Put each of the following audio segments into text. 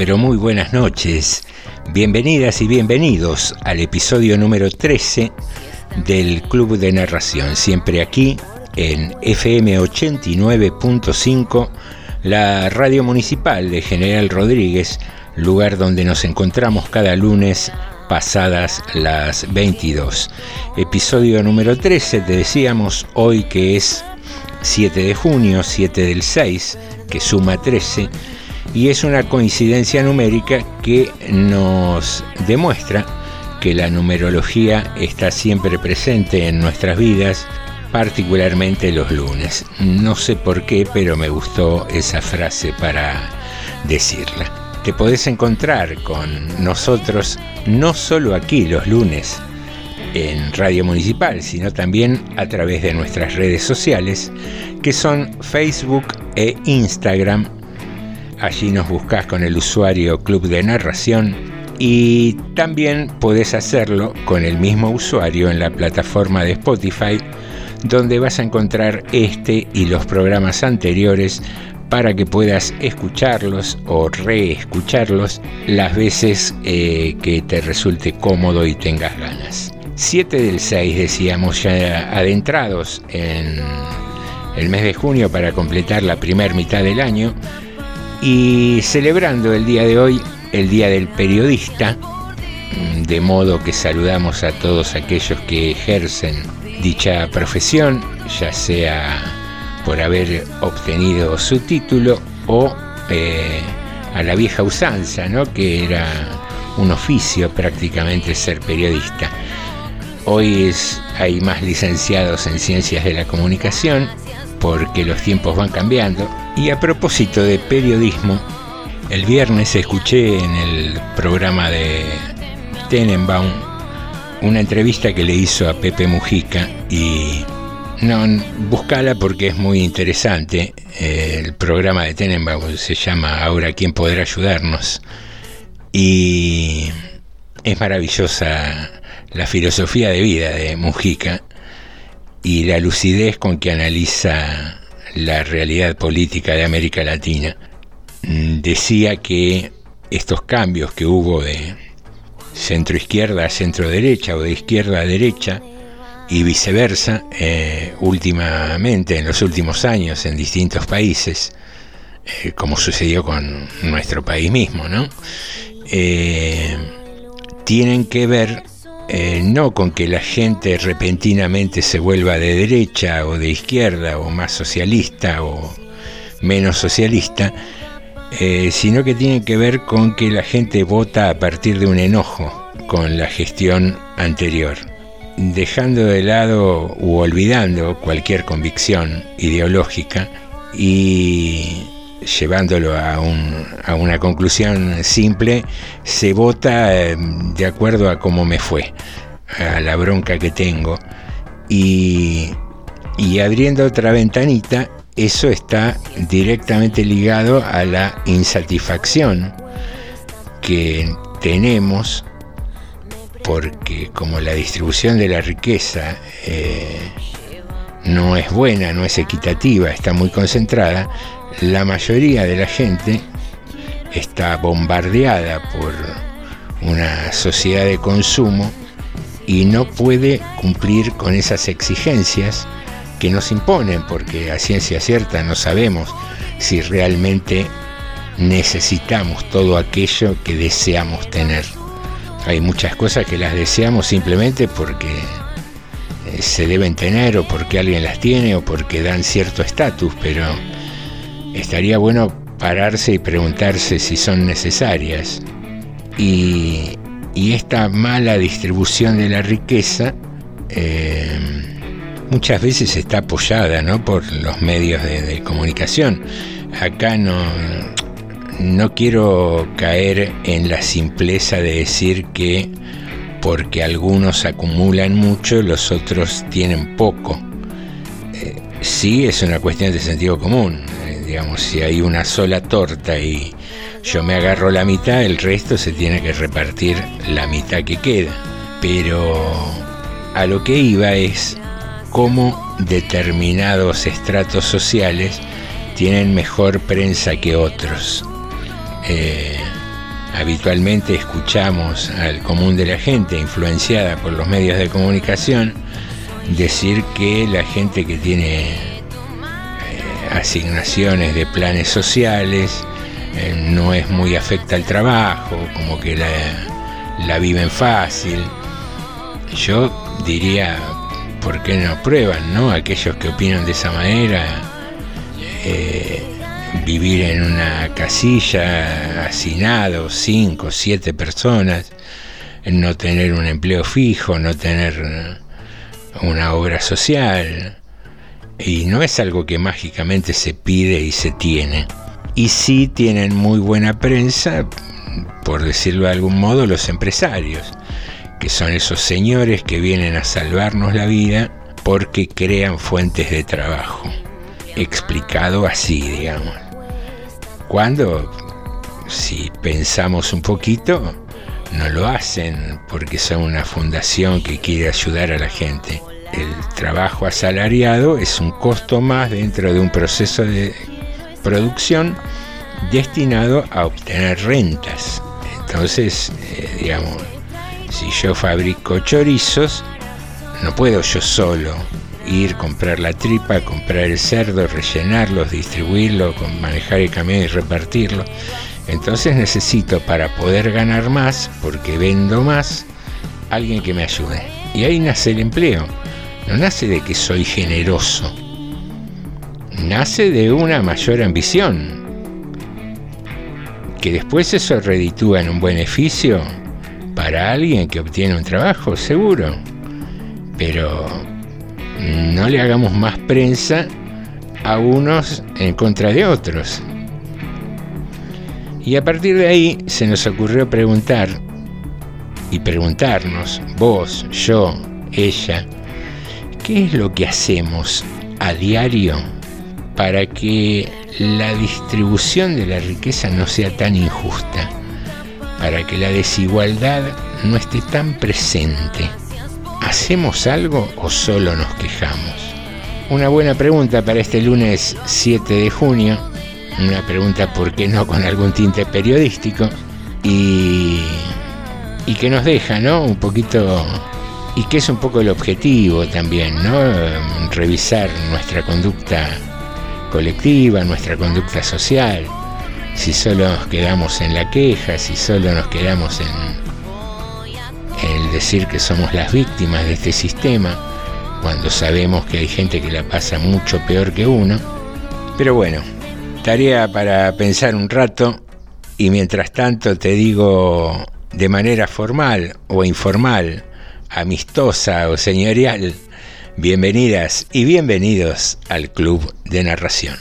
Pero muy buenas noches. Bienvenidas y bienvenidos al episodio número 13 del Club de Narración. Siempre aquí en FM 89.5, la radio municipal de General Rodríguez, lugar donde nos encontramos cada lunes pasadas las 22. Episodio número 13, te decíamos hoy que es 7 de junio, 7 del 6, que suma 13 y es una coincidencia numérica que nos demuestra que la numerología está siempre presente en nuestras vidas, particularmente los lunes. No sé por qué, pero me gustó esa frase para decirla. Te podés encontrar con nosotros no solo aquí los lunes en Radio Municipal, sino también a través de nuestras redes sociales, que son Facebook e Instagram Allí nos buscas con el usuario Club de Narración y también puedes hacerlo con el mismo usuario en la plataforma de Spotify, donde vas a encontrar este y los programas anteriores para que puedas escucharlos o reescucharlos las veces eh, que te resulte cómodo y tengas ganas. 7 del 6 decíamos ya adentrados en el mes de junio para completar la primera mitad del año y celebrando el día de hoy, el Día del Periodista, de modo que saludamos a todos aquellos que ejercen dicha profesión, ya sea por haber obtenido su título o eh, a la vieja usanza, ¿no? que era un oficio prácticamente ser periodista. Hoy es, hay más licenciados en ciencias de la comunicación porque los tiempos van cambiando. Y a propósito de periodismo, el viernes escuché en el programa de Tenenbaum una entrevista que le hizo a Pepe Mujica y no, buscala porque es muy interesante. El programa de Tenenbaum se llama Ahora quién podrá ayudarnos y es maravillosa la filosofía de vida de Mujica y la lucidez con que analiza la realidad política de América Latina. Mm, Decía que estos cambios que hubo de centro izquierda a centro derecha o de izquierda a derecha y viceversa, eh, últimamente, en los últimos años, en distintos países, eh, como sucedió con nuestro país mismo, ¿no? Eh, tienen que ver eh, no con que la gente repentinamente se vuelva de derecha o de izquierda o más socialista o menos socialista, eh, sino que tiene que ver con que la gente vota a partir de un enojo con la gestión anterior, dejando de lado u olvidando cualquier convicción ideológica y llevándolo a, un, a, una conclusión simple, se vota eh, de acuerdo a cómo me fue, a la bronca que tengo. Y, abriendo otra ventanita, eso está directamente ligado a la insatisfacción que tenemos porque como la distribución de la riqueza eh, no es buena, no es equitativa, está muy concentrada, la mayoría de la gente está bombardeada por una sociedad de consumo y no puede cumplir con esas exigencias que nos imponen, porque a ciencia cierta no sabemos si realmente necesitamos todo aquello que deseamos tener. Hay muchas cosas que las deseamos simplemente porque eh, se deben tener o porque alguien las tiene o porque dan cierto estatus, pero estaría bueno pararse y preguntarse si son necesarias. Y, esta mala distribución de la riqueza eh, muchas veces está apoyada ¿no? por los medios de, comunicación. Acá no, no quiero caer en la simpleza de decir que porque algunos acumulan mucho, los otros tienen poco. Eh, sí es una cuestión de sentido común. Digamos, si hay una sola torta y yo me agarro la mitad, el resto se tiene que repartir la mitad que queda. Pero a lo que iba es cómo determinados estratos sociales tienen mejor prensa que otros. Eh, habitualmente escuchamos al común de la gente, influenciada por los medios de comunicación, decir que la gente que tiene asignaciones de planes sociales eh, no es muy afecta al trabajo, como que la, la viven fácil. Yo diría, ¿por qué no prueban, no? Aquellos que opinan de esa manera, eh, vivir en una casilla, hacinado, cinco, siete personas, no tener un empleo fijo, no tener una obra social. Y no es algo que mágicamente se pide y se tiene. Y sí tienen muy buena prensa, por decirlo de algún modo, los empresarios que son esos señores que vienen a salvarnos la vida porque crean fuentes de trabajo. Explicado así, digamos. Cuando, si pensamos un poquito, no lo hacen porque son una fundación que quiere ayudar a la gente. El trabajo asalariado es un costo más dentro de un proceso de producción destinado a obtener rentas. Entonces, eh, digamos, si yo fabrico chorizos, no puedo yo solo ir, comprar la tripa, comprar el cerdo, rellenarlos, distribuirlo, manejar el camión y repartirlo. Entonces necesito para poder ganar más, porque vendo más, alguien que me ayude. Y ahí nace el empleo. No nace de que soy generoso. Nace de una mayor ambición. Que después eso reditúa en un beneficio, para alguien que obtiene un trabajo, seguro. Pero no le hagamos más prensa a unos en contra de otros. Y a partir de ahí se nos ocurrió preguntar y preguntarnos, vos, yo, ella, ¿qué es lo que hacemos a diario para que la distribución de la riqueza no sea tan injusta? para que la desigualdad no esté tan presente. ¿Hacemos algo o solo nos quejamos? Una buena pregunta para este lunes 7 de junio, una pregunta, ¿por qué no?, con algún tinte periodístico, y, y que nos deja, ¿no?, un poquito, y que es un poco el objetivo también, ¿no?, revisar nuestra conducta colectiva, nuestra conducta social, si solo nos quedamos en la queja, si solo nos quedamos en el decir que somos las víctimas de este sistema, cuando sabemos que hay gente que la pasa mucho peor que uno. Pero bueno, tarea para pensar un rato y mientras tanto te digo de manera formal o informal, amistosa o señorial, bienvenidas y bienvenidos al Club de Narración.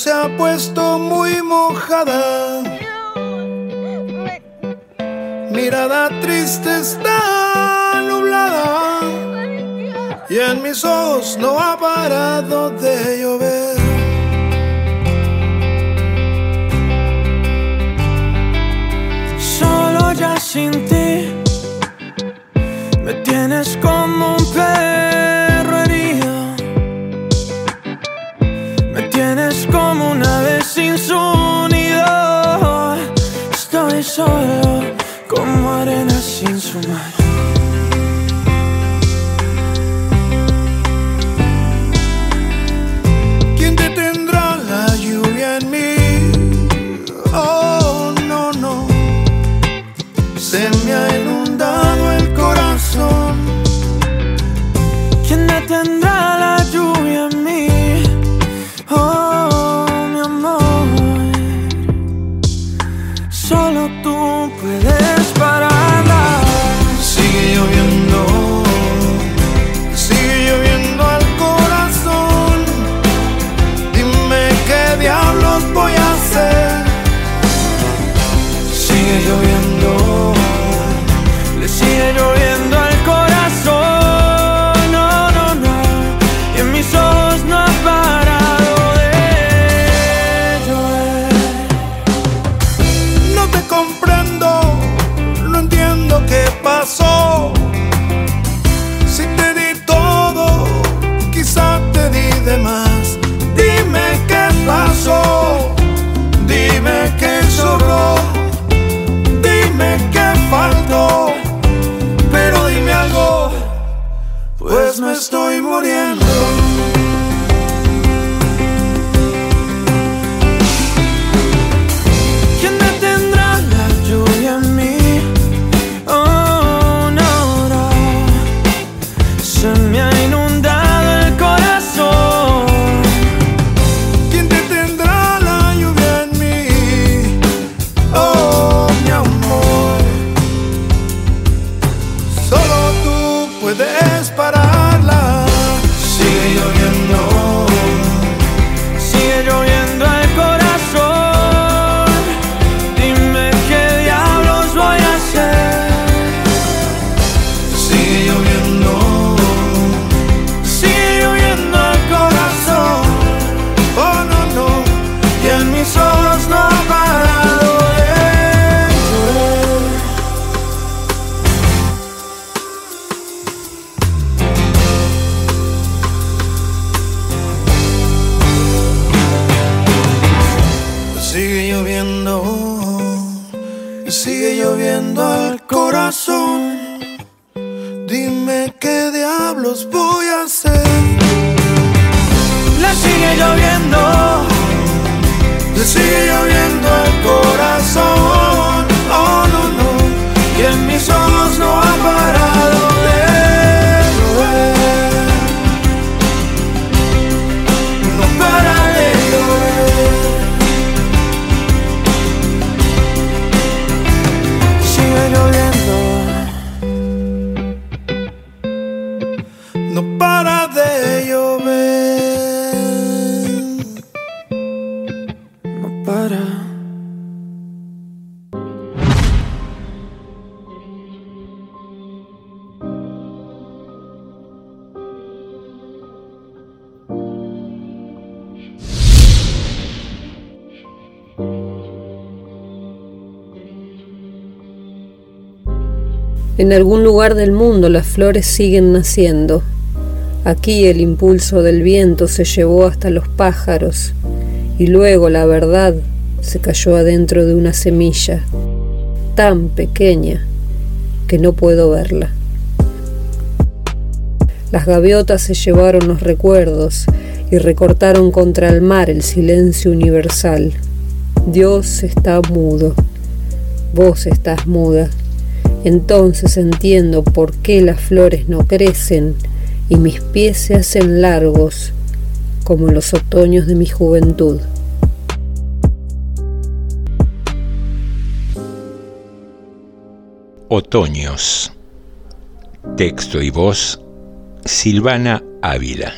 se ha puesto muy mojada. Mirada triste está. Y en mis ojos no ha parado de llover. Solo ya sin ti me tienes como En algún lugar del mundo las flores siguen naciendo. Aquí el impulso del viento se llevó hasta los pájaros y luego la verdad se cayó adentro de una semilla tan pequeña que no puedo verla. Las gaviotas se llevaron los recuerdos y recortaron contra el mar el silencio universal. Dios está mudo, vos estás muda. Entonces entiendo por qué las flores no crecen y mis pies se hacen largos como los otoños de mi juventud. Otoños. Texto y voz, Silvana Ávila.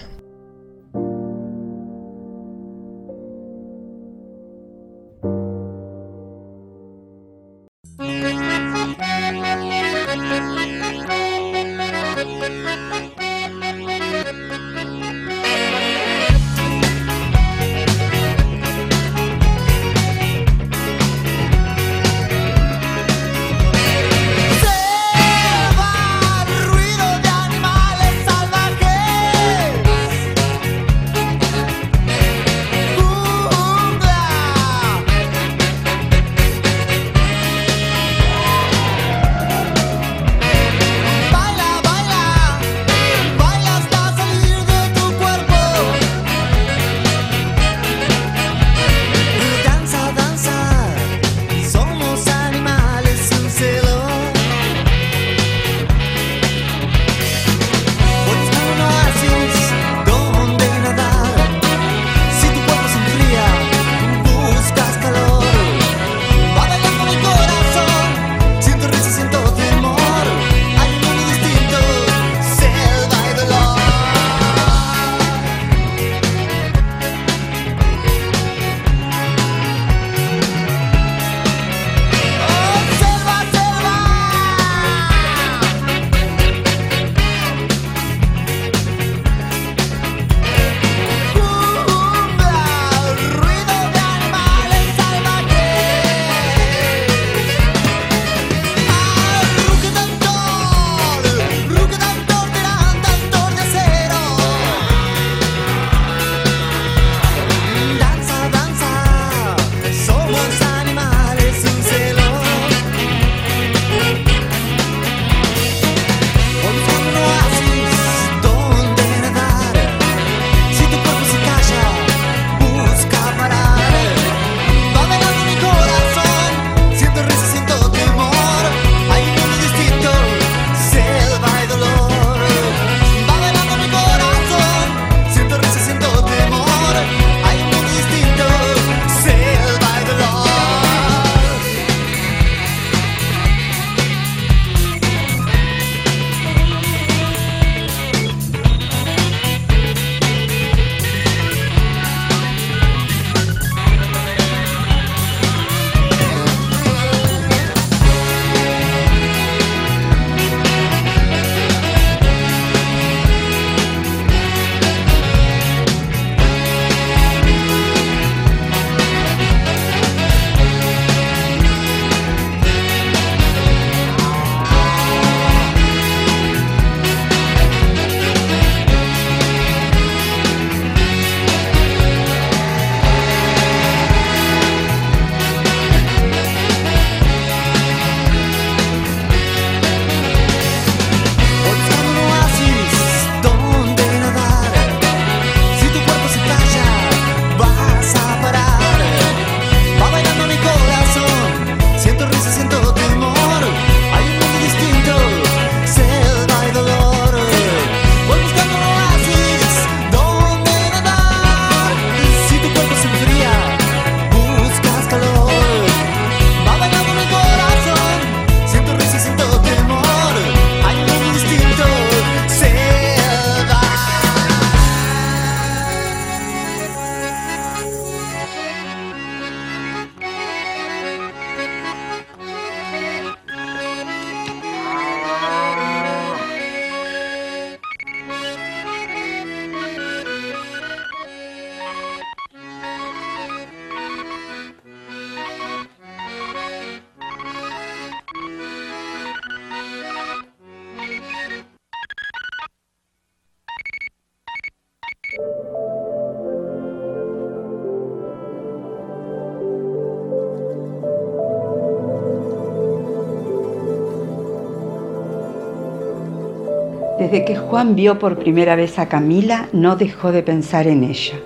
Desde que Juan vio por primera vez a Camila, no dejó de pensar en ella.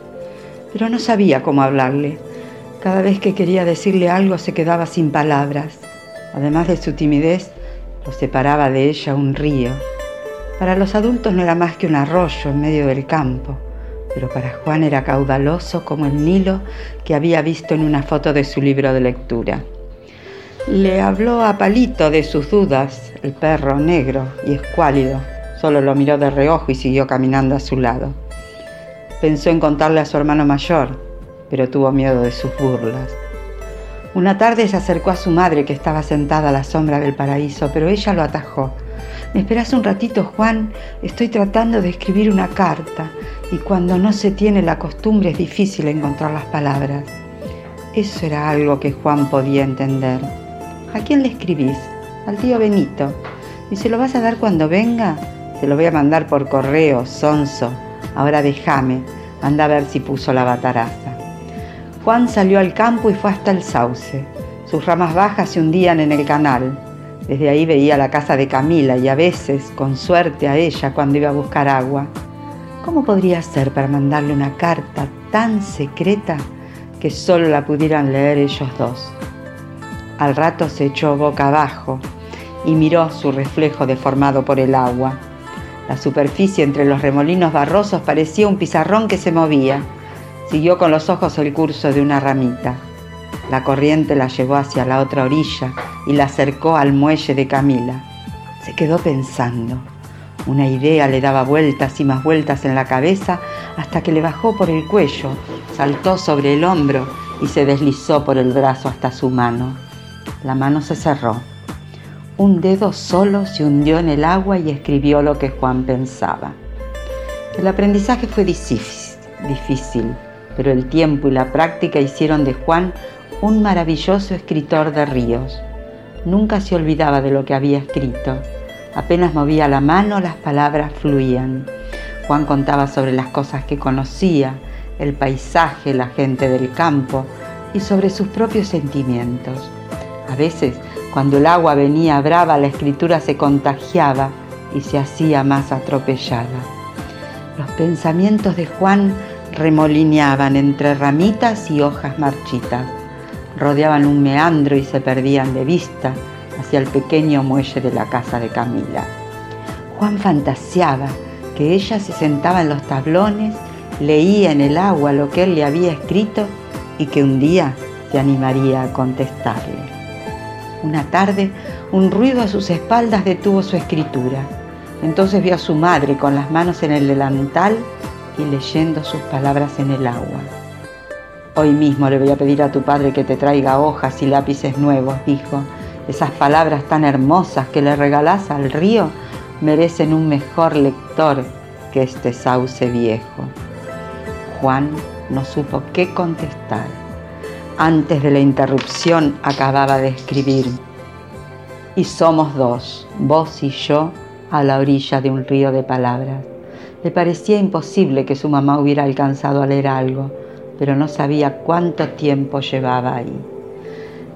Pero no sabía cómo hablarle. Cada vez que quería decirle algo se quedaba sin palabras. Además de su timidez, lo separaba de ella un río. Para los adultos no era más que un arroyo en medio del campo, pero para Juan era caudaloso como el Nilo que había visto en una foto de su libro de lectura. Le habló a Palito de sus dudas, el perro negro y escuálido. Solo lo miró de reojo y siguió caminando a su lado. Pensó en contarle a su hermano mayor, pero tuvo miedo de sus burlas. Una tarde se acercó a su madre que estaba sentada a la sombra del paraíso, pero ella lo atajó. ¿Me esperas un ratito, Juan? Estoy tratando de escribir una carta y cuando no se tiene la costumbre es difícil encontrar las palabras. Eso era algo que Juan podía entender. ¿A quién le escribís? Al tío Benito. ¿Y se lo vas a dar cuando venga? Se lo voy a mandar por correo, sonso. Ahora déjame. Anda a ver si puso la bataraza. Juan salió al campo y fue hasta el sauce. Sus ramas bajas se hundían en el canal. Desde ahí veía la casa de Camila y a veces, con suerte, a ella cuando iba a buscar agua. ¿Cómo podría ser para mandarle una carta tan secreta que solo la pudieran leer ellos dos? Al rato se echó boca abajo y miró su reflejo deformado por el agua. La superficie entre los remolinos barrosos parecía un pizarrón que se movía. Siguió con los ojos el curso de una ramita. La corriente la llevó hacia la otra orilla y la acercó al muelle de Camila. Se quedó pensando. Una idea le daba vueltas y más vueltas en la cabeza hasta que le bajó por el cuello, saltó sobre el hombro y se deslizó por el brazo hasta su mano. La mano se cerró. Un dedo solo se hundió en el agua y escribió lo que Juan pensaba. El aprendizaje fue difícil, pero el tiempo y la práctica hicieron de Juan un maravilloso escritor de ríos. Nunca se olvidaba de lo que había escrito. Apenas movía la mano, las palabras fluían. Juan contaba sobre las cosas que conocía, el paisaje, la gente del campo y sobre sus propios sentimientos. A veces, cuando el agua venía brava, la escritura se contagiaba y se hacía más atropellada. Los pensamientos de Juan remolineaban entre ramitas y hojas marchitas. Rodeaban un meandro y se perdían de vista hacia el pequeño muelle de la casa de Camila. Juan fantaseaba que ella se sentaba en los tablones, leía en el agua lo que él le había escrito y que un día se animaría a contestarle. Una tarde, un ruido a sus espaldas detuvo su escritura. Entonces vio a su madre con las manos en el delantal y leyendo sus palabras en el agua. Hoy mismo le voy a pedir a tu padre que te traiga hojas y lápices nuevos, dijo. Esas palabras tan hermosas que le regalás al río merecen un mejor lector que este sauce viejo. Juan no supo qué contestar. Antes de la interrupción acababa de escribir. Y somos dos, vos y yo, a la orilla de un río de palabras. Le parecía imposible que su mamá hubiera alcanzado a leer algo, pero no sabía cuánto tiempo llevaba ahí.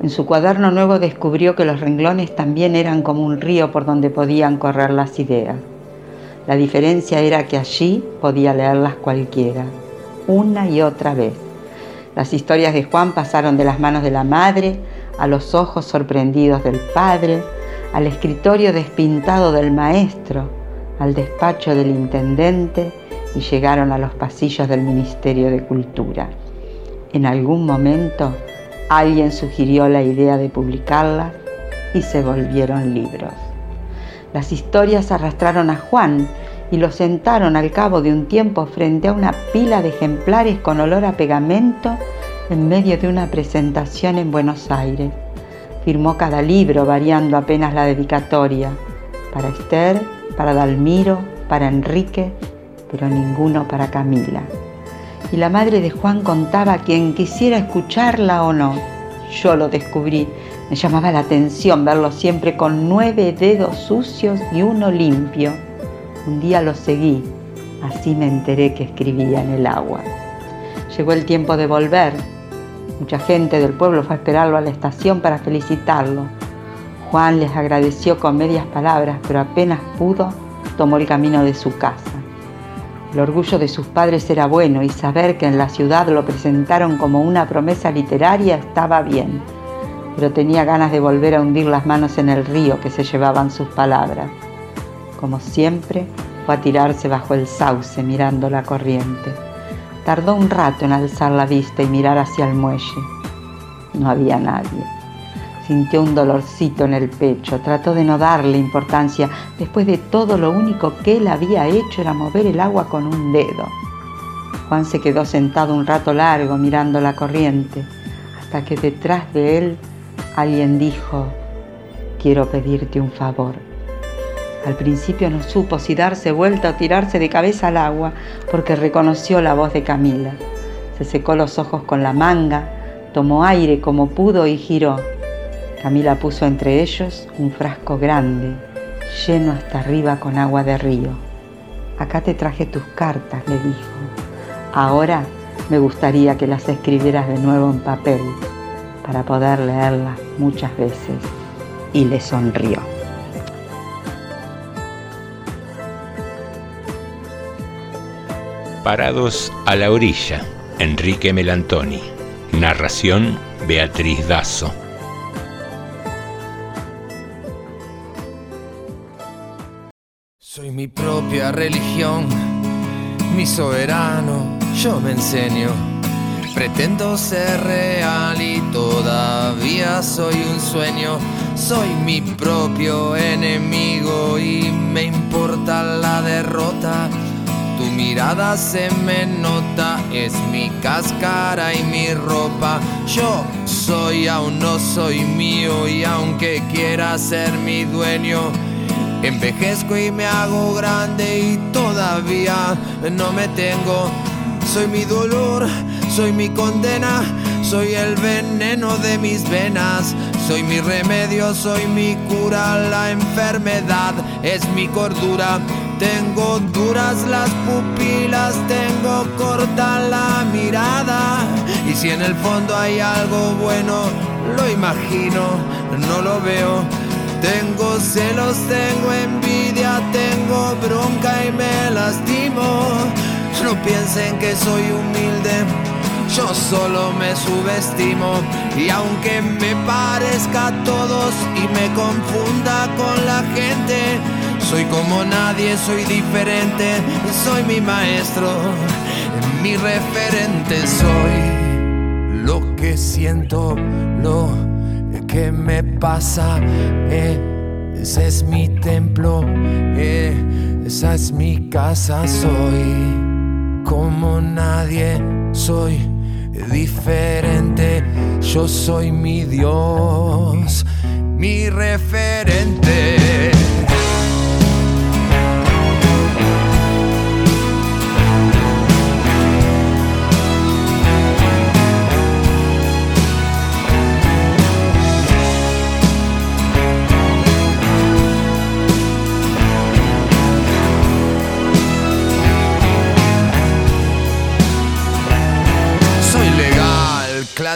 En su cuaderno nuevo descubrió que los renglones también eran como un río por donde podían correr las ideas. La diferencia era que allí podía leerlas cualquiera, una y otra vez las historias de Juan pasaron de las manos de la madre a los ojos sorprendidos del padre, al escritorio despintado del maestro, al despacho del intendente y llegaron a los pasillos del Ministerio de Cultura. En algún momento alguien sugirió la idea de publicarlas y se volvieron libros. Las historias arrastraron a Juan y lo sentaron al cabo de un tiempo frente a una pila de ejemplares con olor a pegamento en medio de una presentación en Buenos Aires. Firmó cada libro variando apenas la dedicatoria, para Esther, para Dalmiro, para Enrique, pero ninguno para Camila. Y la madre de Juan contaba a quien quisiera escucharla o no. Yo lo descubrí. Me llamaba la atención verlo siempre con nueve dedos sucios y uno limpio un día lo seguí, así me enteré que escribía en el agua. Llegó el tiempo de volver. Mucha gente del pueblo fue a esperarlo a la estación para felicitarlo. Juan les agradeció con medias palabras, pero apenas pudo, tomó el camino de su casa. El orgullo de sus padres era bueno y saber que en la ciudad lo presentaron como una promesa literaria estaba bien, pero tenía ganas de volver a hundir las manos en el río que se llevaban sus palabras. Como siempre, fue a tirarse bajo el sauce mirando la corriente. Tardó un rato en alzar la vista y mirar hacia el muelle. No había nadie. Sintió un dolorcito en el pecho, trató de no darle importancia. Después de todo, lo único que él había hecho era mover el agua con un dedo. Juan se quedó sentado un rato largo mirando la corriente, hasta que detrás de él alguien dijo, quiero pedirte un favor. Al principio no supo si darse vuelta o tirarse de cabeza al agua, porque reconoció la voz de Camila. Se secó los ojos con la manga, tomó aire como pudo y giró. Camila puso entre ellos un frasco grande, lleno hasta arriba con agua de río. Acá te traje tus cartas, le dijo. Ahora me gustaría que las escribieras de nuevo en papel para poder leerlas muchas veces. Y le sonrió. Parados a la orilla, Enrique Melantoni. Narración Beatriz Dazo. Soy mi propia religión, mi soberano, yo me enseño. Pretendo ser real y todavía soy un sueño. Soy mi propio enemigo y me importa la derrota. Mirada se me nota, es mi cáscara y mi ropa. Yo soy, aún no soy mío y aunque quiera ser mi dueño, envejezco y me hago grande y todavía no me tengo. Soy mi dolor, soy mi condena, soy el veneno de mis venas. Soy mi remedio, soy mi cura, la enfermedad es mi cordura. Tengo duras las pupilas, tengo corta la mirada. Y si en el fondo hay algo bueno, lo imagino, no lo veo. Tengo celos, tengo envidia, tengo bronca y me lastimo. No piensen que soy humilde, yo solo me subestimo. Y aunque me parezca a todos y me confunda con la gente, soy como nadie, soy diferente, soy mi maestro, mi referente, soy lo que siento, lo que me pasa. eh, ese es mi templo, eh, esa es mi casa, soy como nadie, soy diferente, yo soy mi Dios, mi referente.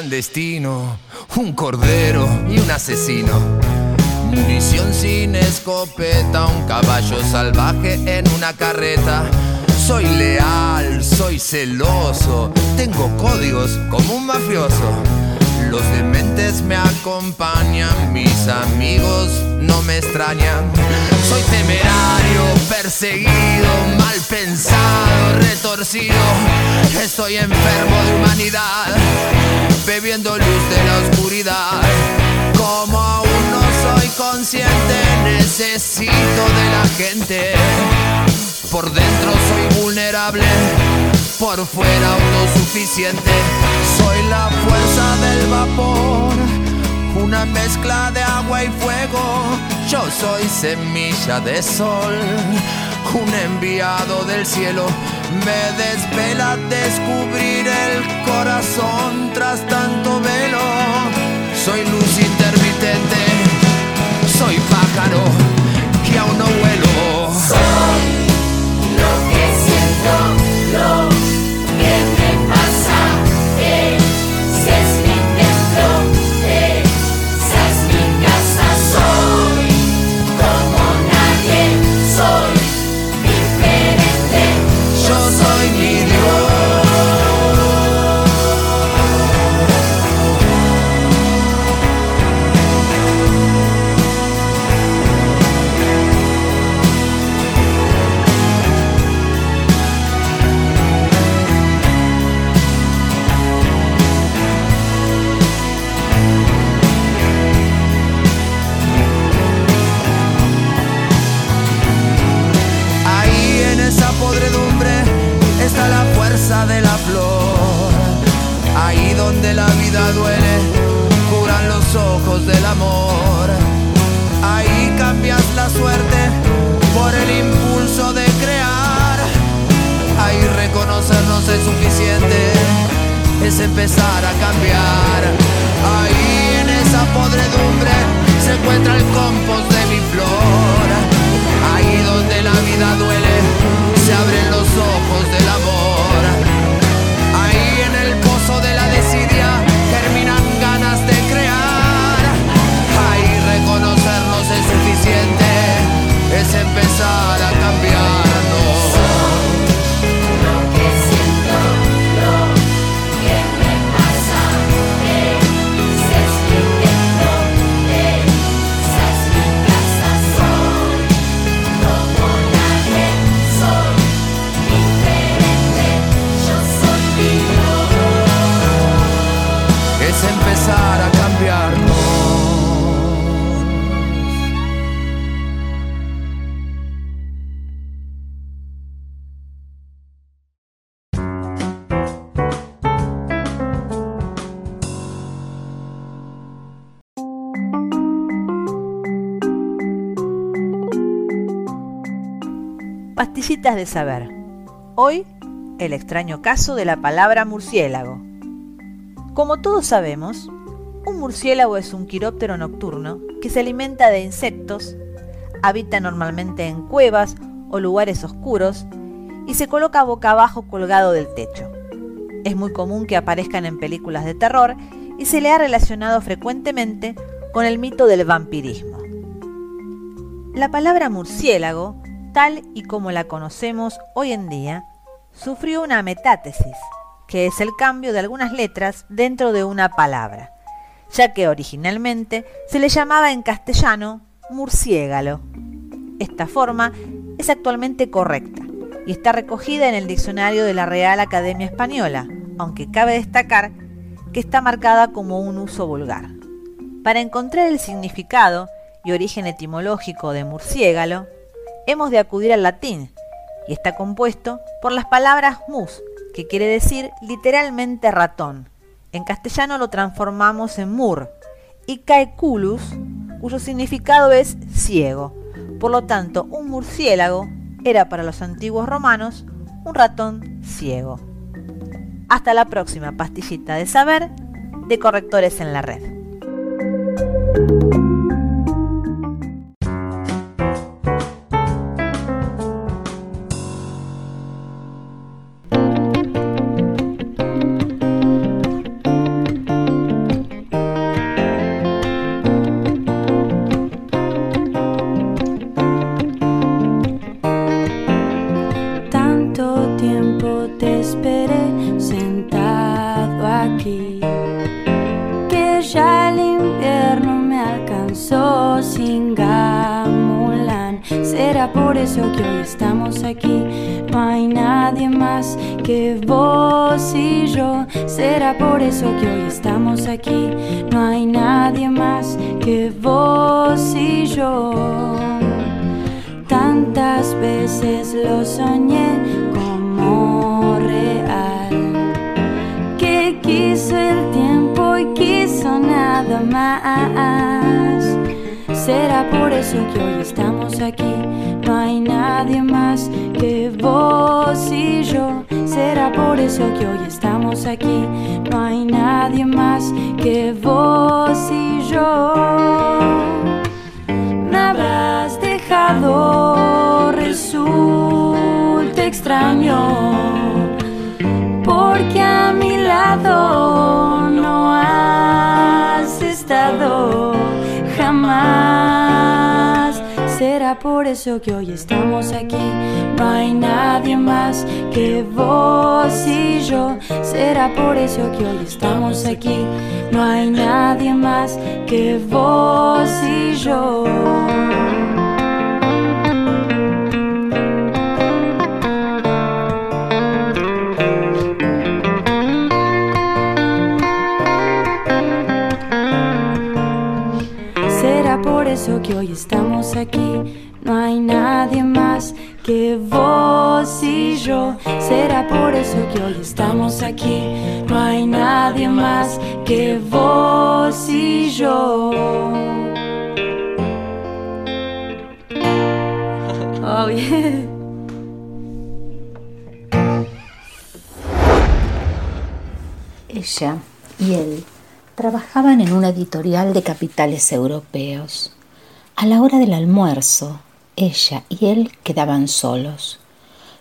Clandestino, un cordero y un asesino. Munición sin escopeta, un caballo salvaje en una carreta. Soy leal, soy celoso, tengo códigos como un mafioso. Los dementes me acompañan, mis amigos no me extrañan. Soy temerario, perseguido, mal pensado, retorcido. Estoy enfermo de humanidad, bebiendo luz de la oscuridad. Como aún no soy consciente, necesito de la gente. Por dentro soy vulnerable, por fuera autosuficiente. Soy la fuerza del vapor, una mezcla de agua y fuego. Yo soy semilla de sol, un enviado del cielo. Me desvela descubrir el corazón tras tanto velo. Soy luz intermitente, soy pájaro es suficiente, es empezar a cambiar. Ahí en esa podredumbre se encuentra el compost de mi flor. Ahí donde la vida duele, De saber. Hoy, el extraño caso de la palabra murciélago. Como todos sabemos, un murciélago es un quiróptero nocturno que se alimenta de insectos, habita normalmente en cuevas o lugares oscuros y se coloca boca abajo colgado del techo. Es muy común que aparezcan en películas de terror y se le ha relacionado frecuentemente con el mito del vampirismo. La palabra murciélago, tal y como la conocemos hoy en día, sufrió una metátesis, que es el cambio de algunas letras dentro de una palabra, ya que originalmente se le llamaba en castellano murciégalo. Esta forma es actualmente correcta y está recogida en el diccionario de la Real Academia Española, aunque cabe destacar que está marcada como un uso vulgar. Para encontrar el significado y origen etimológico de murciégalo, hemos de acudir al latín, y está compuesto por las palabras mus, que quiere decir literalmente ratón. En castellano lo transformamos en mur, y caeculus, cuyo significado es ciego. Por lo tanto, un murciélago era para los antiguos romanos un ratón ciego. Hasta la próxima pastillita de saber de correctores en la red. Nadie más que vos y yo. Me habrás dejado resulta extraño porque a mi lado no has estado jamás será por eso que hoy estamos aquí. No hay nadie más que vos y yo. Será por eso que hoy estamos aquí. No hay nadie más que vos y yo. Eso que hoy estamos aquí. No hay nadie más que vos y yo. Será por eso que hoy estamos aquí. No hay nadie más que vos y yo. Oh, yeah. Ella y él trabajaban en una editorial de capitales europeos. A la hora del almuerzo, ella y él quedaban solos.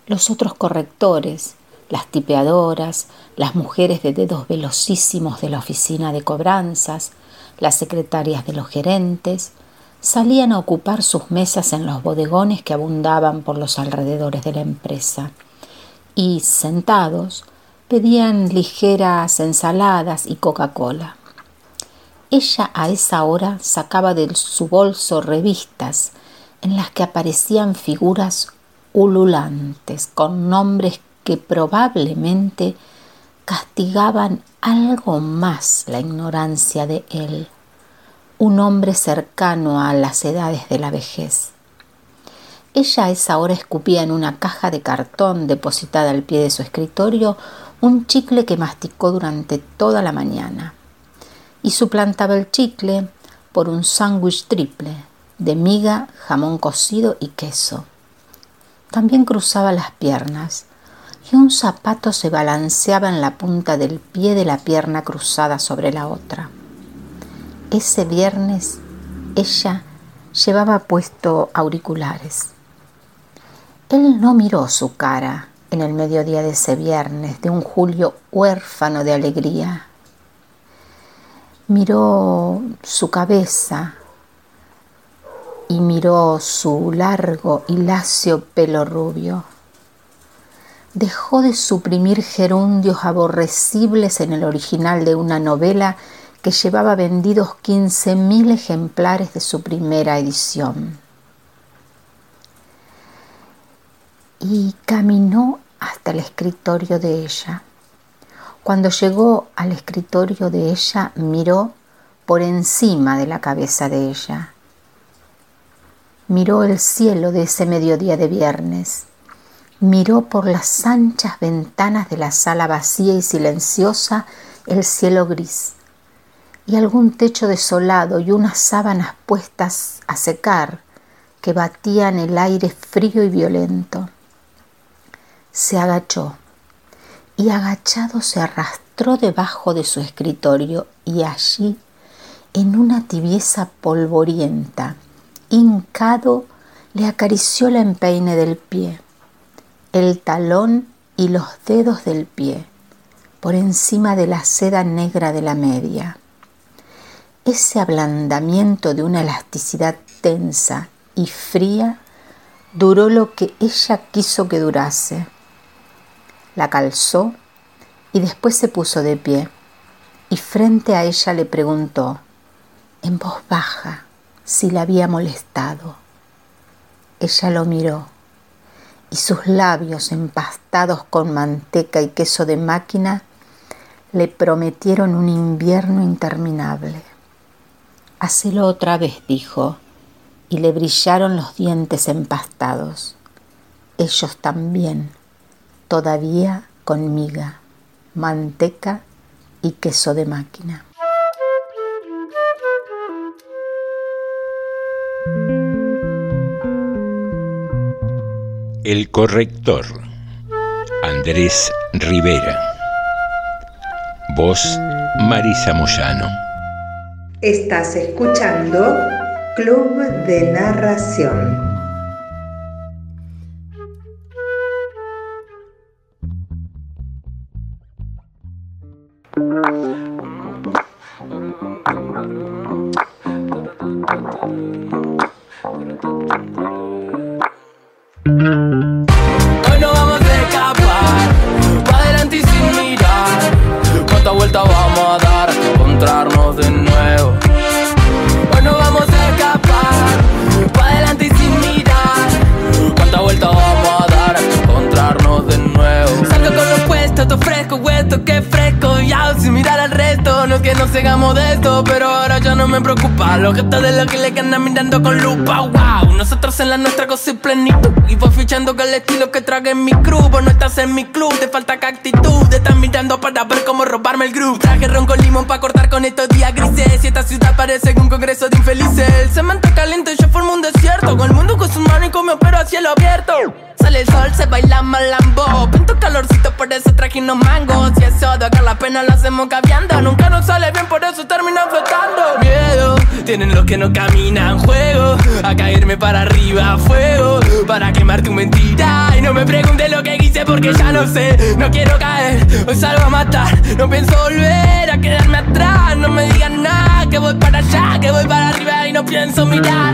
Los otros correctores, las tipeadoras, las mujeres de dedos velocísimos de la oficina de cobranzas, las secretarias de los gerentes, salían a ocupar sus mesas en los bodegones que abundaban por los alrededores de la empresa y, sentados, pedían ligeras ensaladas y Coca-Cola. Ella a esa hora sacaba de su bolso revistas en las que aparecían figuras ululantes con nombres que probablemente castigaban algo más la ignorancia de él, un hombre cercano a las edades de la vejez. Ella a esa hora escupía en una caja de cartón depositada al pie de su escritorio un chicle que masticó durante toda la mañana y suplantaba el chicle por un sándwich triple de miga, jamón cocido y queso. También cruzaba las piernas y un zapato se balanceaba en la punta del pie de la pierna cruzada sobre la otra. Ese viernes ella llevaba puesto auriculares. Él no miró su cara en el mediodía de ese viernes de un julio huérfano de alegría. Miró su cabeza y miró su largo y lacio pelo rubio. Dejó de suprimir gerundios aborrecibles en el original de una novela que llevaba vendidos 15.000 ejemplares de su primera edición. Y caminó hasta el escritorio de ella. Cuando llegó al escritorio de ella, miró por encima de la cabeza de ella. Miró el cielo de ese mediodía de viernes. Miró por las anchas ventanas de la sala vacía y silenciosa el cielo gris y algún techo desolado y unas sábanas puestas a secar que batían el aire frío y violento. Se agachó y agachado se arrastró debajo de su escritorio y allí, en una tibieza polvorienta, hincado, le acarició la empeine del pie, el talón y los dedos del pie, por encima de la seda negra de la media. Ese ablandamiento de una elasticidad tensa y fría duró lo que ella quiso que durase la calzó y después se puso de pie y frente a ella le preguntó en voz baja si la había molestado. Ella lo miró y sus labios empastados con manteca y queso de máquina le prometieron un invierno interminable. Hacelo otra vez, dijo, y le brillaron los dientes empastados. Ellos también todavía con miga, manteca y queso de máquina. El corrector, Andrés Rivera. Voz, Marisa Moyano. Estás escuchando Club de Narración. Preocupa. Lo que está de lo que andan mirando con lupa, wow. Nosotros en la nuestra cosa y plenitud. Y voy fichando con el estilo que trague en mi crew. Vos no estás en mi club, te falta que actitud. Te están mirando para ver cómo robarme el grupo. Traje ron con limón para cortar con estos días grises. Y esta ciudad parece un congreso de infelices. El cemento caliente, yo formo un desierto. Con el mundo con su mano y come pero a cielo abierto. Sale el sol, se baila malambo. Pinto calorcito, por eso traje unos mangos. Si eso de acá la pena lo hacemos caviando. Nunca nos sale bien, por eso terminan flotando. Miedo, tienen los que no caminan. Juego a caerme para arriba, fuego. Para quemarte un mentira. Y no me preguntes lo que hice porque ya no sé. No quiero caer, hoy salgo a matar. No pienso volver a quedarme atrás. No me digan nada, que voy para allá, que voy para arriba y no pienso mirar.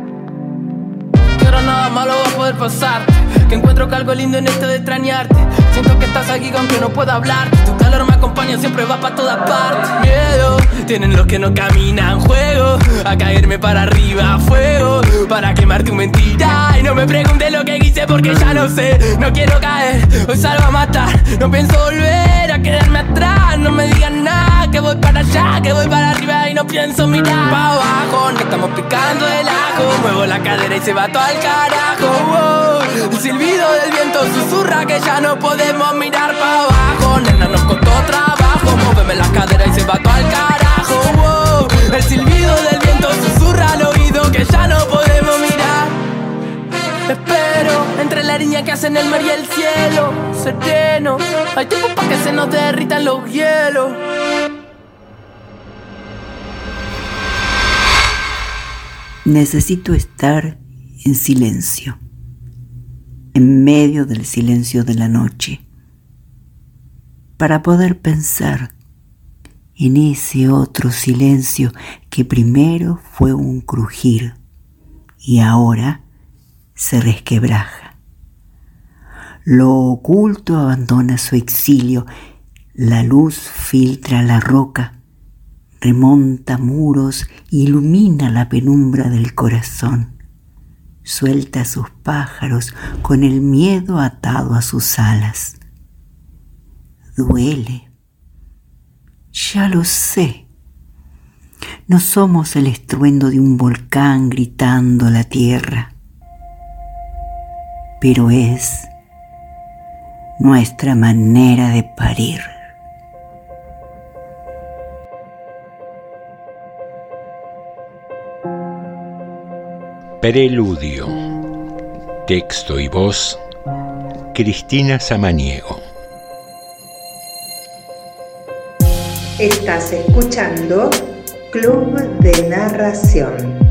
ahora nada malo va a poder pasar. Que encuentro que algo lindo en esto de extrañarte. Siento que estás aquí aunque no pueda hablar. Tu calor me acompaña, siempre va para todas partes. Miedo, tienen los que no caminan Juego, a caerme para arriba Fuego, para quemarte un mentira. Y no me preguntes lo que hice porque ya no sé. No quiero caer, hoy salgo a matar. No pienso volver a quedarme atrás. No me digan nada, que voy para allá Que voy para arriba y no pienso mirar. Para abajo No estamos picando el ajo. Muevo la cadera y se va todo al carajo. El silbido del viento susurra que ya no podemos mirar para abajo. Nena, nos costó trabajo. Móveme la cadera y se va todo al carajo. El silbido del viento susurra al oído que ya no podemos mirar. Espero entre la harina que hacen el mar y el cielo Sereno, hay tiempo para que se nos derritan los hielos Necesito estar en silencio, en medio del silencio de la noche, para poder pensar en ese otro silencio que primero fue un crujir y ahora se resquebraja. Lo oculto abandona su exilio, la luz filtra la roca, remonta muros, ilumina la penumbra del corazón, suelta a sus pájaros con el miedo atado a sus alas. Duele, ya lo sé. No somos el estruendo de un volcán gritando la tierra, pero es nuestra manera de parir. Preludio. Texto y voz. Cristina Samaniego. Estás escuchando Club de Narración.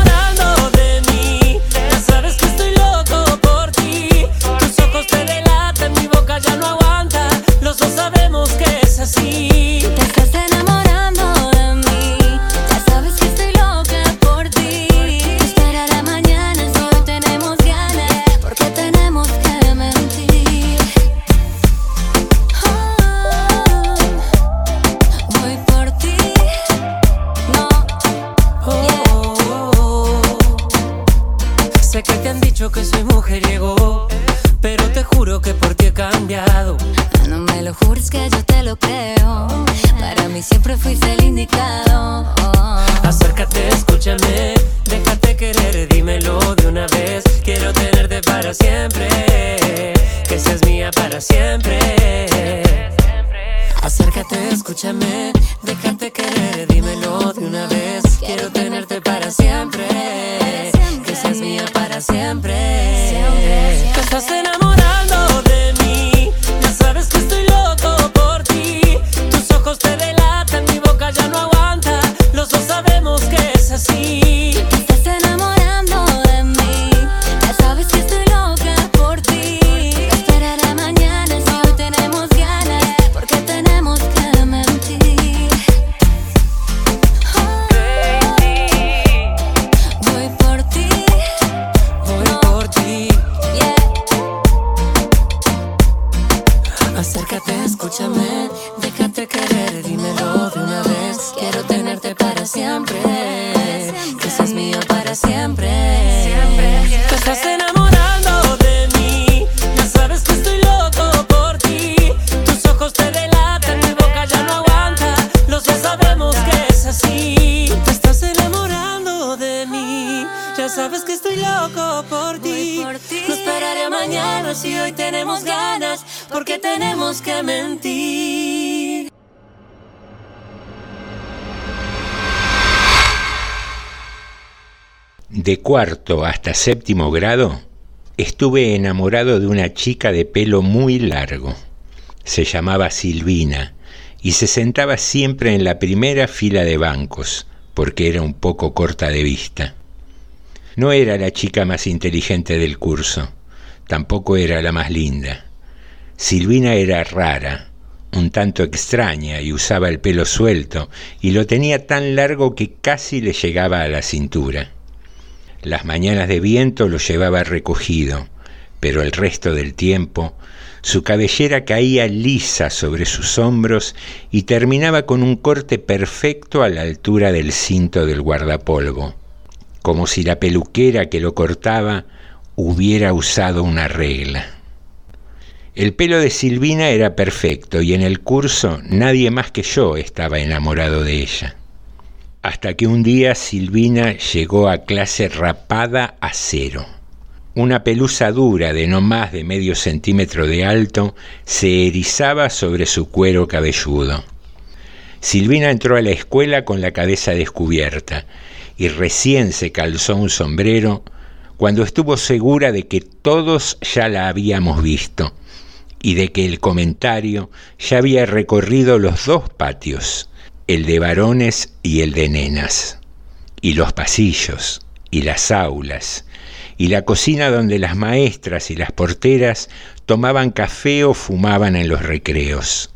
sabes que estoy loco por ti. No esperaré a mañana si hoy tenemos ganas, porque tenemos que mentir. De cuarto hasta séptimo grado, estuve enamorado de una chica de pelo muy largo. Se llamaba Silvina y se sentaba siempre en la primera fila de bancos, porque era un poco corta de vista. No era la chica más inteligente del curso, tampoco era la más linda. Silvina era rara, un tanto extraña y usaba el pelo suelto y lo tenía tan largo que casi le llegaba a la cintura. Las mañanas de viento lo llevaba recogido, pero el resto del tiempo su cabellera caía lisa sobre sus hombros y terminaba con un corte perfecto a la altura del cinto del guardapolvo, como si la peluquera que lo cortaba hubiera usado una regla. El pelo de Silvina era perfecto y en el curso nadie más que yo estaba enamorado de ella. Hasta que un día Silvina llegó a clase rapada a cero. Una pelusa dura de no más de medio centímetro de alto se erizaba sobre su cuero cabelludo. Silvina entró a la escuela con la cabeza descubierta y recién se calzó un sombrero cuando estuvo segura de que todos ya la habíamos visto y de que el comentario ya había recorrido los dos patios, el de varones y el de nenas, y los pasillos, y las aulas, y la cocina donde las maestras y las porteras tomaban café o fumaban en los recreos.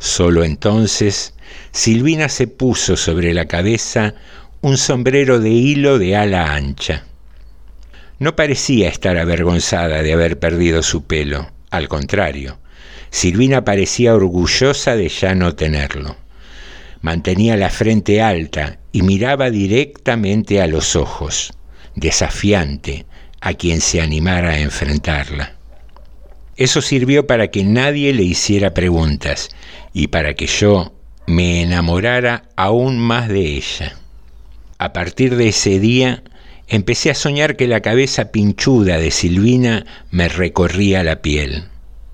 Solo entonces Silvina se puso sobre la cabeza un sombrero de hilo de ala ancha. No parecía estar avergonzada de haber perdido su pelo, al contrario, Silvina parecía orgullosa de ya no tenerlo. Mantenía la frente alta y miraba directamente a los ojos, desafiante a quien se animara a enfrentarla. Eso sirvió para que nadie le hiciera preguntas y para que yo me enamorara aún más de ella. A partir de ese día empecé a soñar que la cabeza pinchuda de Silvina me recorría la piel.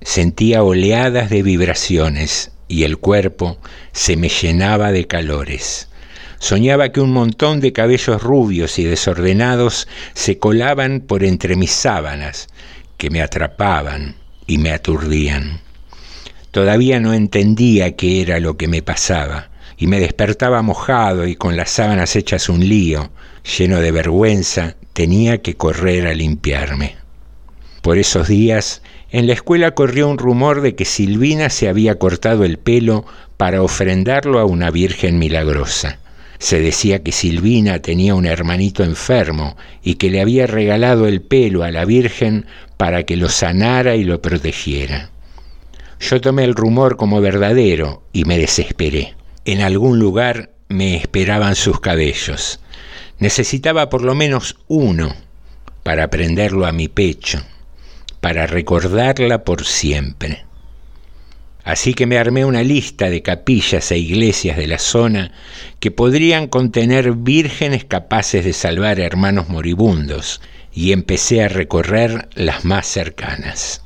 Sentía oleadas de vibraciones y el cuerpo se me llenaba de calores. Soñaba que un montón de cabellos rubios y desordenados se colaban por entre mis sábanas, que me atrapaban y me aturdían. Todavía no entendía qué era lo que me pasaba, y me despertaba mojado y con las sábanas hechas un lío, lleno de vergüenza, tenía que correr a limpiarme. Por esos días, en la escuela corrió un rumor de que Silvina se había cortado el pelo para ofrendarlo a una Virgen milagrosa. Se decía que Silvina tenía un hermanito enfermo y que le había regalado el pelo a la Virgen para que lo sanara y lo protegiera. Yo tomé el rumor como verdadero y me desesperé. En algún lugar me esperaban sus cabellos. Necesitaba por lo menos uno para prenderlo a mi pecho, para recordarla por siempre. Así que me armé una lista de capillas e iglesias de la zona que podrían contener vírgenes capaces de salvar hermanos moribundos y empecé a recorrer las más cercanas.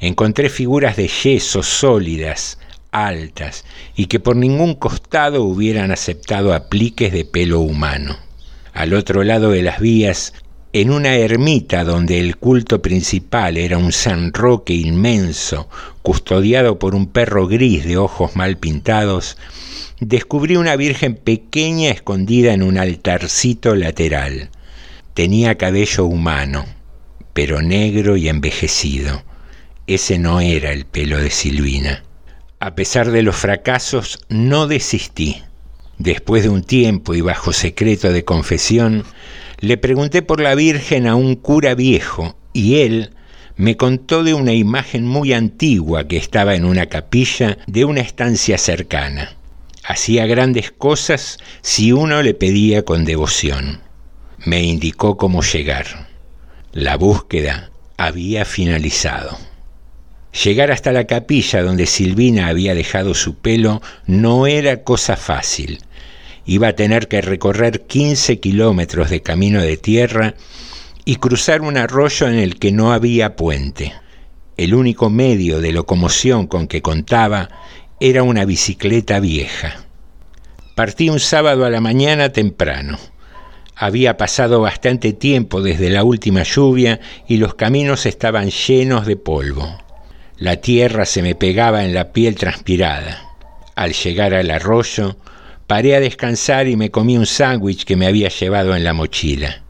Encontré figuras de yeso sólidas, altas, y que por ningún costado hubieran aceptado apliques de pelo humano. Al otro lado de las vías en una ermita donde el culto principal era un San Roque inmenso, custodiado por un perro gris de ojos mal pintados, descubrí una virgen pequeña escondida en un altarcito lateral. Tenía cabello humano, pero negro y envejecido. Ese no era el pelo de Silvina. A pesar de los fracasos, no desistí. Después de un tiempo y bajo secreto de confesión, le pregunté por la Virgen a un cura viejo y él me contó de una imagen muy antigua que estaba en una capilla de una estancia cercana. Hacía grandes cosas si uno le pedía con devoción. Me indicó cómo llegar. La búsqueda había finalizado. Llegar hasta la capilla donde Silvina había dejado su pelo no era cosa fácil iba a tener que recorrer 15 kilómetros de camino de tierra y cruzar un arroyo en el que no había puente. El único medio de locomoción con que contaba era una bicicleta vieja. Partí un sábado a la mañana temprano. Había pasado bastante tiempo desde la última lluvia y los caminos estaban llenos de polvo. La tierra se me pegaba en la piel transpirada. Al llegar al arroyo, Paré a descansar y me comí un sándwich que me había llevado en la mochila.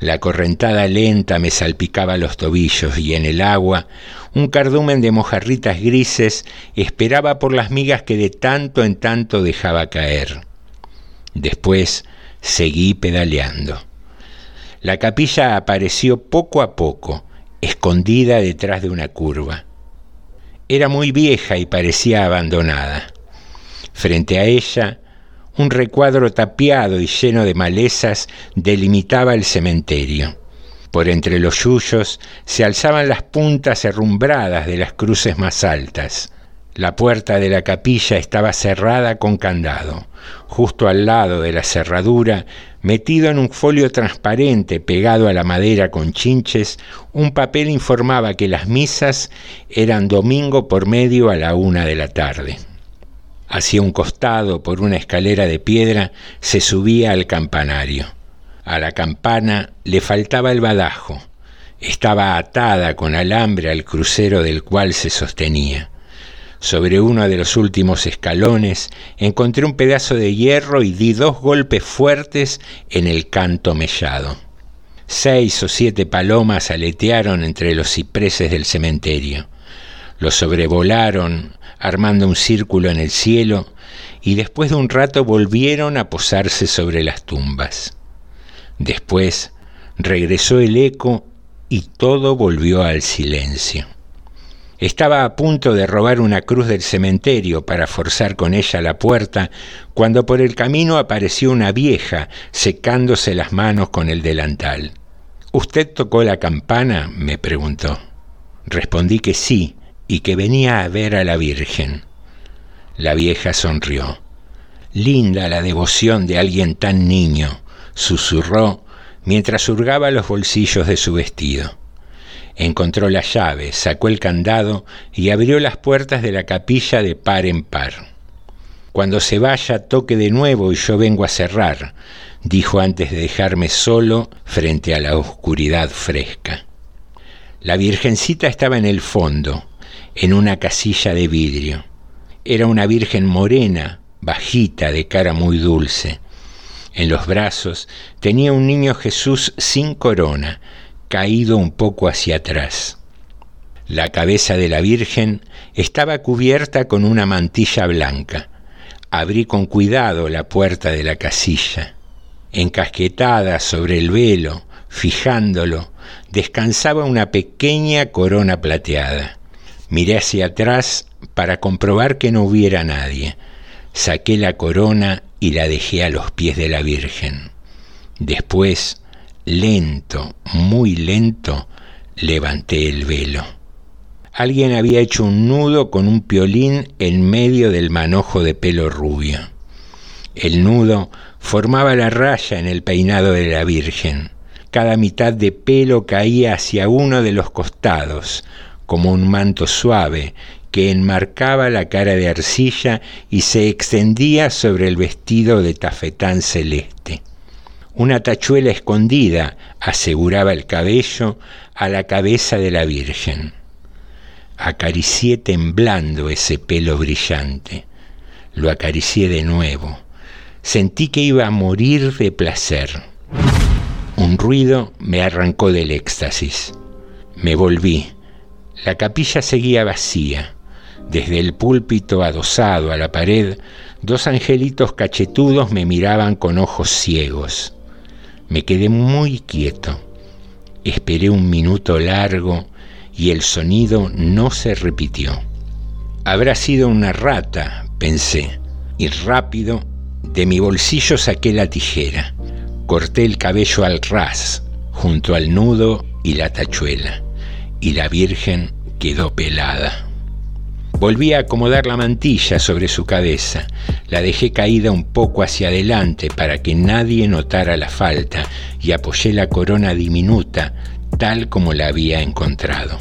La correntada lenta me salpicaba los tobillos y en el agua un cardumen de mojarritas grises esperaba por las migas que de tanto en tanto dejaba caer. Después seguí pedaleando. La capilla apareció poco a poco, escondida detrás de una curva. Era muy vieja y parecía abandonada. Frente a ella un recuadro tapiado y lleno de malezas delimitaba el cementerio. Por entre los yuyos se alzaban las puntas herrumbradas de las cruces más altas. La puerta de la capilla estaba cerrada con candado. Justo al lado de la cerradura, metido en un folio transparente pegado a la madera con chinches, un papel informaba que las misas eran domingo por medio a la una de la tarde. Hacia un costado, por una escalera de piedra, se subía al campanario. A la campana le faltaba el badajo. Estaba atada con alambre al crucero del cual se sostenía. Sobre uno de los últimos escalones encontré un pedazo de hierro y di dos golpes fuertes en el canto mellado. Seis o siete palomas aletearon entre los cipreses del cementerio. Los sobrevolaron armando un círculo en el cielo, y después de un rato volvieron a posarse sobre las tumbas. Después regresó el eco y todo volvió al silencio. Estaba a punto de robar una cruz del cementerio para forzar con ella la puerta, cuando por el camino apareció una vieja secándose las manos con el delantal. ¿Usted tocó la campana? me preguntó. Respondí que sí, y que venía a ver a la Virgen. La vieja sonrió. Linda la devoción de alguien tan niño, susurró mientras hurgaba los bolsillos de su vestido. Encontró la llave, sacó el candado y abrió las puertas de la capilla de par en par. Cuando se vaya, toque de nuevo y yo vengo a cerrar, dijo antes de dejarme solo frente a la oscuridad fresca. La Virgencita estaba en el fondo, en una casilla de vidrio. Era una virgen morena, bajita, de cara muy dulce. En los brazos tenía un niño Jesús sin corona, caído un poco hacia atrás. La cabeza de la Virgen estaba cubierta con una mantilla blanca. Abrí con cuidado la puerta de la casilla. Encasquetada sobre el velo, fijándolo, descansaba una pequeña corona plateada. Miré hacia atrás para comprobar que no hubiera nadie. Saqué la corona y la dejé a los pies de la Virgen. Después, lento, muy lento, levanté el velo. Alguien había hecho un nudo con un piolín en medio del manojo de pelo rubio. El nudo formaba la raya en el peinado de la Virgen. Cada mitad de pelo caía hacia uno de los costados, como un manto suave que enmarcaba la cara de arcilla y se extendía sobre el vestido de tafetán celeste. Una tachuela escondida aseguraba el cabello a la cabeza de la Virgen. Acaricié temblando ese pelo brillante. Lo acaricié de nuevo. Sentí que iba a morir de placer. Un ruido me arrancó del éxtasis. Me volví. La capilla seguía vacía. Desde el púlpito adosado a la pared, dos angelitos cachetudos me miraban con ojos ciegos. Me quedé muy quieto. Esperé un minuto largo y el sonido no se repitió. Habrá sido una rata, pensé, y rápido de mi bolsillo saqué la tijera. Corté el cabello al ras, junto al nudo y la tachuela, y la Virgen quedó pelada. Volví a acomodar la mantilla sobre su cabeza, la dejé caída un poco hacia adelante para que nadie notara la falta y apoyé la corona diminuta tal como la había encontrado.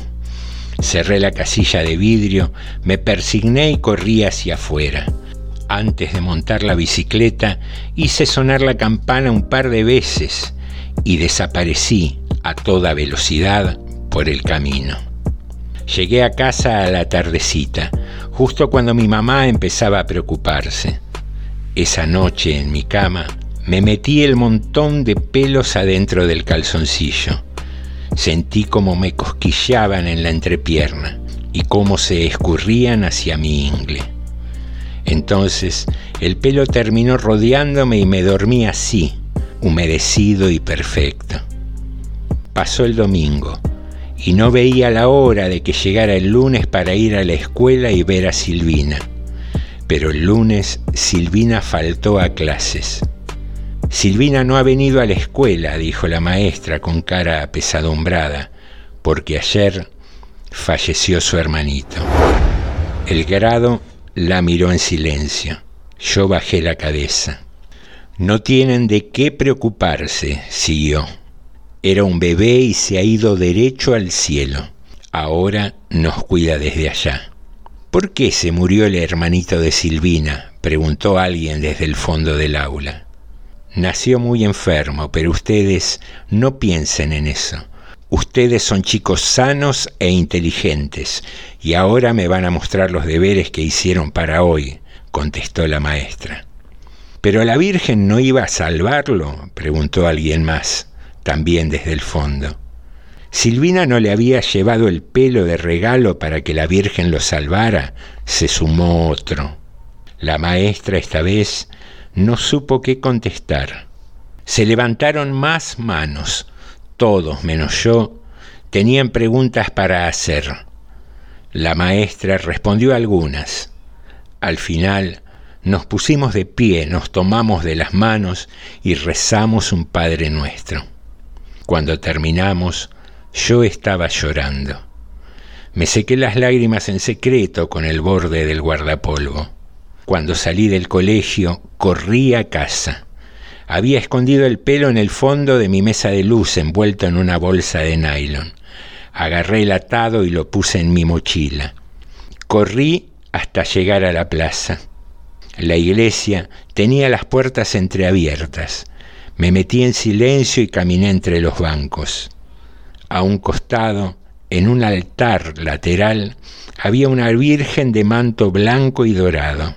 Cerré la casilla de vidrio, me persigné y corrí hacia afuera. Antes de montar la bicicleta, hice sonar la campana un par de veces y desaparecí a toda velocidad por el camino. Llegué a casa a la tardecita, justo cuando mi mamá empezaba a preocuparse. Esa noche en mi cama me metí el montón de pelos adentro del calzoncillo. Sentí como me cosquillaban en la entrepierna y cómo se escurrían hacia mi ingle. Entonces el pelo terminó rodeándome y me dormí así, humedecido y perfecto. Pasó el domingo y no veía la hora de que llegara el lunes para ir a la escuela y ver a Silvina. Pero el lunes Silvina faltó a clases. Silvina no ha venido a la escuela, dijo la maestra con cara apesadumbrada, porque ayer falleció su hermanito. El grado la miró en silencio. Yo bajé la cabeza. No tienen de qué preocuparse, siguió. Era un bebé y se ha ido derecho al cielo. Ahora nos cuida desde allá. ¿Por qué se murió el hermanito de Silvina? preguntó alguien desde el fondo del aula. Nació muy enfermo, pero ustedes no piensen en eso. Ustedes son chicos sanos e inteligentes, y ahora me van a mostrar los deberes que hicieron para hoy, contestó la maestra. ¿Pero la Virgen no iba a salvarlo? preguntó alguien más, también desde el fondo. Silvina no le había llevado el pelo de regalo para que la Virgen lo salvara, se sumó otro. La maestra esta vez no supo qué contestar. Se levantaron más manos. Todos, menos yo, tenían preguntas para hacer. La maestra respondió algunas. Al final nos pusimos de pie, nos tomamos de las manos y rezamos un Padre nuestro. Cuando terminamos, yo estaba llorando. Me sequé las lágrimas en secreto con el borde del guardapolvo. Cuando salí del colegio, corrí a casa. Había escondido el pelo en el fondo de mi mesa de luz envuelto en una bolsa de nylon. Agarré el atado y lo puse en mi mochila. Corrí hasta llegar a la plaza. La iglesia tenía las puertas entreabiertas. Me metí en silencio y caminé entre los bancos. A un costado, en un altar lateral, había una virgen de manto blanco y dorado.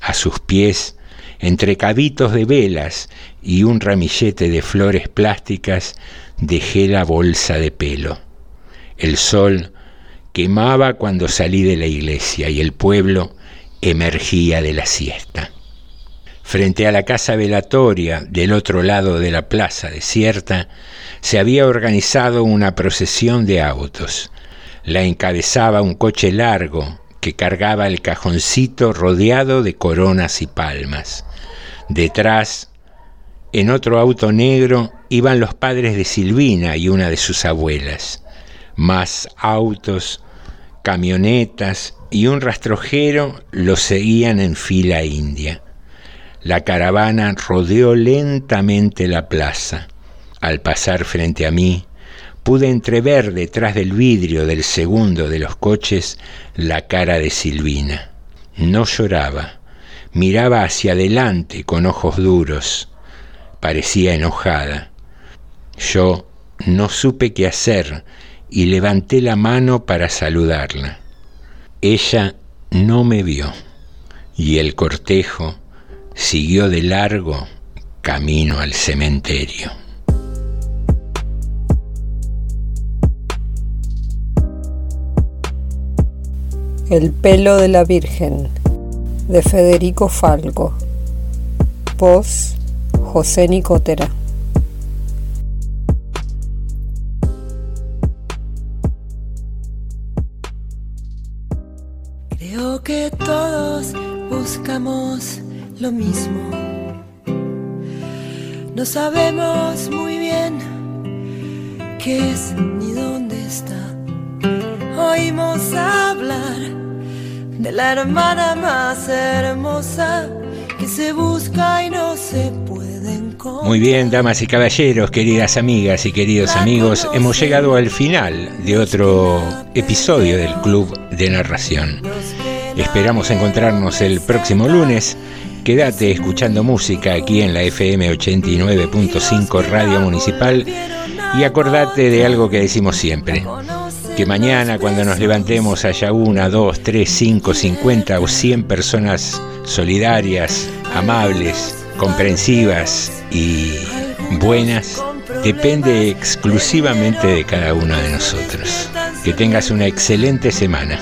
A sus pies, entre cabitos de velas y un ramillete de flores plásticas, dejé la bolsa de pelo. El sol quemaba cuando salí de la iglesia y el pueblo emergía de la siesta. Frente a la casa velatoria del otro lado de la plaza desierta, se había organizado una procesión de autos. La encabezaba un coche largo que cargaba el cajoncito rodeado de coronas y palmas. Detrás, en otro auto negro, iban los padres de Silvina y una de sus abuelas. Más autos, camionetas y un rastrojero los seguían en fila india. La caravana rodeó lentamente la plaza. Al pasar frente a mí, pude entrever detrás del vidrio del segundo de los coches la cara de Silvina. No lloraba, miraba hacia adelante con ojos duros, parecía enojada. Yo no supe qué hacer y levanté la mano para saludarla. Ella no me vio y el cortejo siguió de largo camino al cementerio. El pelo de la Virgen de Federico Falco. Voz José Nicotera. Creo que todos buscamos lo mismo. No sabemos muy bien qué es ni dónde está. Oímos hablar de la hermana más hermosa que se busca y no se puede encontrar. Muy bien, damas y caballeros, queridas amigas y queridos amigos, hemos llegado al final de otro episodio del Club de Narración. Esperamos encontrarnos el próximo lunes. Quédate escuchando música aquí en la FM 89.5 Radio Municipal y acordate de algo que decimos siempre. Que mañana cuando nos levantemos haya una, dos, tres, cinco, cincuenta o cien personas solidarias, amables, comprensivas y buenas, depende exclusivamente de cada uno de nosotros. Que tengas una excelente semana.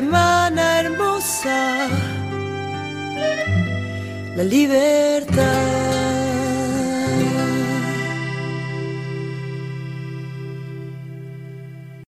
Hermana hermosa, la libertad.